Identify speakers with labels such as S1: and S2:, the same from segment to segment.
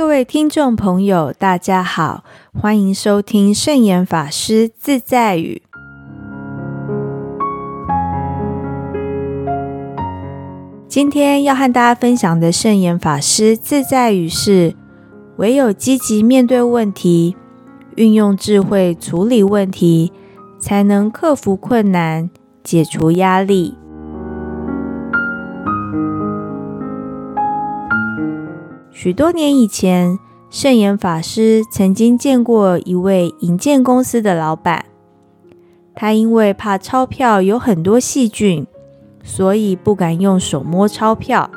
S1: 各位听众朋友，大家好，欢迎收听圣严法师自在语。今天要和大家分享的圣严法师自在语是：唯有积极面对问题，运用智慧处理问题，才能克服困难，解除压力。许多年以前，圣严法师曾经见过一位银建公司的老板。他因为怕钞票有很多细菌，所以不敢用手摸钞票。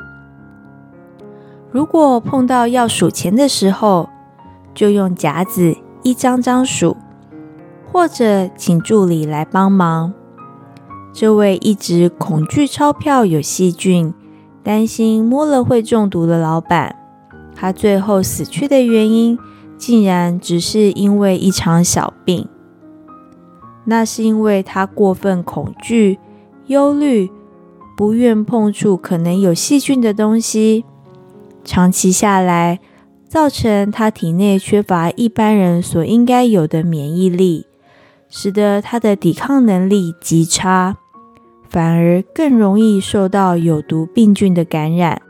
S1: 如果碰到要数钱的时候，就用夹子一张张数，或者请助理来帮忙。这位一直恐惧钞票有细菌，担心摸了会中毒的老板。他最后死去的原因，竟然只是因为一场小病。那是因为他过分恐惧、忧虑，不愿碰触可能有细菌的东西。长期下来，造成他体内缺乏一般人所应该有的免疫力，使得他的抵抗能力极差，反而更容易受到有毒病菌的感染。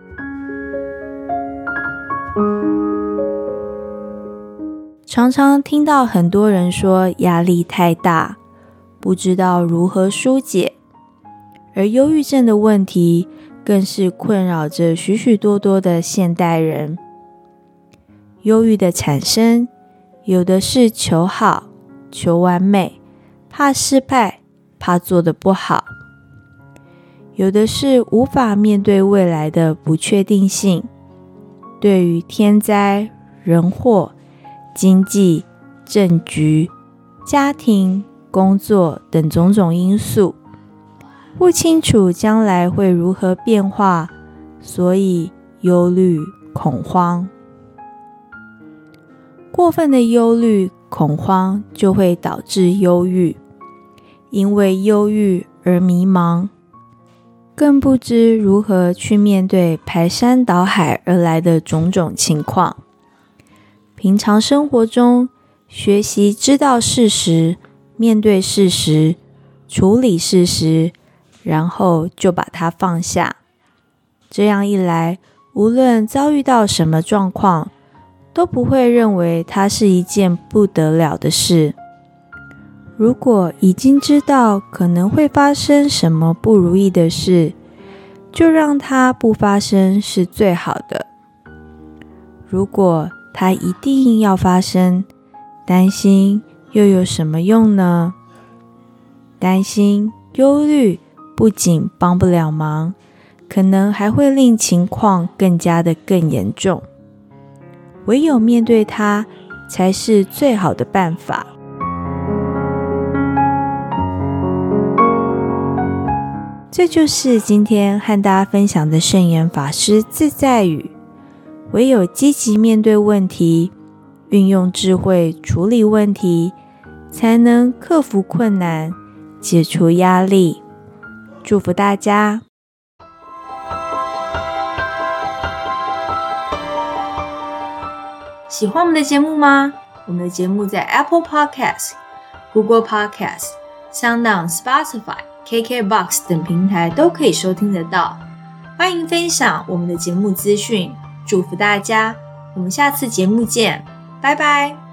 S1: 常常听到很多人说压力太大，不知道如何疏解，而忧郁症的问题更是困扰着许许多多的现代人。忧郁的产生，有的是求好、求完美，怕失败，怕做的不好；有的是无法面对未来的不确定性，对于天灾人祸。经济、政局、家庭、工作等种种因素，不清楚将来会如何变化，所以忧虑、恐慌。过分的忧虑、恐慌就会导致忧郁，因为忧郁而迷茫，更不知如何去面对排山倒海而来的种种情况。平常生活中，学习知道事实，面对事实，处理事实，然后就把它放下。这样一来，无论遭遇到什么状况，都不会认为它是一件不得了的事。如果已经知道可能会发生什么不如意的事，就让它不发生是最好的。如果它一定要发生，担心又有什么用呢？担心、忧虑不仅帮不了忙，可能还会令情况更加的更严重。唯有面对它，才是最好的办法。这就是今天和大家分享的圣严法师自在语。唯有积极面对问题，运用智慧处理问题，才能克服困难，解除压力。祝福大家！喜欢我们的节目吗？我们的节目在 Apple Podcast、Google Podcast、SoundOn、Spotify、KKBox 等平台都可以收听得到。欢迎分享我们的节目资讯。祝福大家，我们下次节目见，拜拜。